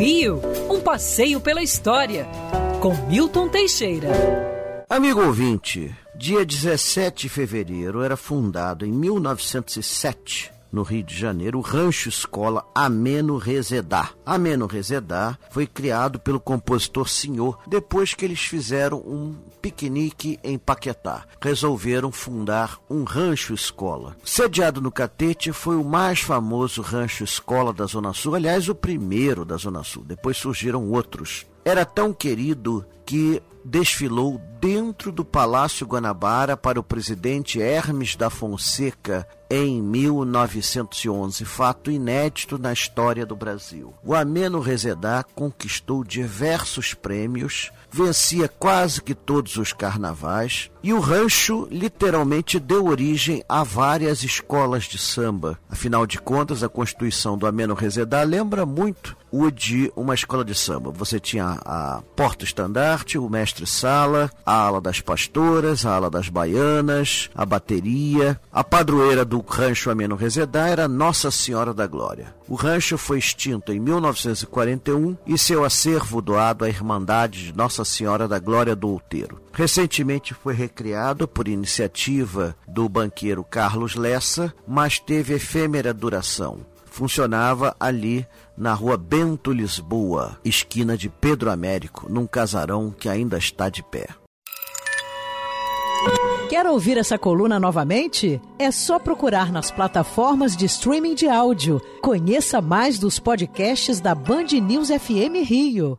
Rio, um passeio pela história, com Milton Teixeira. Amigo ouvinte, dia 17 de fevereiro era fundado em 1907 no Rio de Janeiro, o Rancho Escola Ameno Rezedá. Ameno Rezedá foi criado pelo compositor Senhor depois que eles fizeram um piquenique em Paquetá. Resolveram fundar um rancho escola. Sediado no Catete, foi o mais famoso rancho escola da Zona Sul, aliás, o primeiro da Zona Sul. Depois surgiram outros. Era tão querido que desfilou dentro do Palácio Guanabara para o presidente Hermes da Fonseca em 1911, fato inédito na história do Brasil. O Ameno Rezedá conquistou diversos prêmios, vencia quase que todos os carnavais e o rancho literalmente deu origem a várias escolas de samba. Afinal de contas, a constituição do Ameno Rezedá lembra muito o de uma escola de samba. Você tinha a porta-estandarte, o mestre-sala, a ala das pastoras, a ala das baianas, a bateria. A padroeira do rancho Ameno Rezedá era Nossa Senhora da Glória. O rancho foi extinto em 1941 e seu acervo doado à Irmandade de Nossa Senhora da Glória do Outeiro. Recentemente foi recriado por iniciativa do banqueiro Carlos Lessa, mas teve efêmera duração funcionava ali na rua Bento Lisboa, esquina de Pedro Américo, num casarão que ainda está de pé. Quer ouvir essa coluna novamente? É só procurar nas plataformas de streaming de áudio. Conheça mais dos podcasts da Band News FM Rio.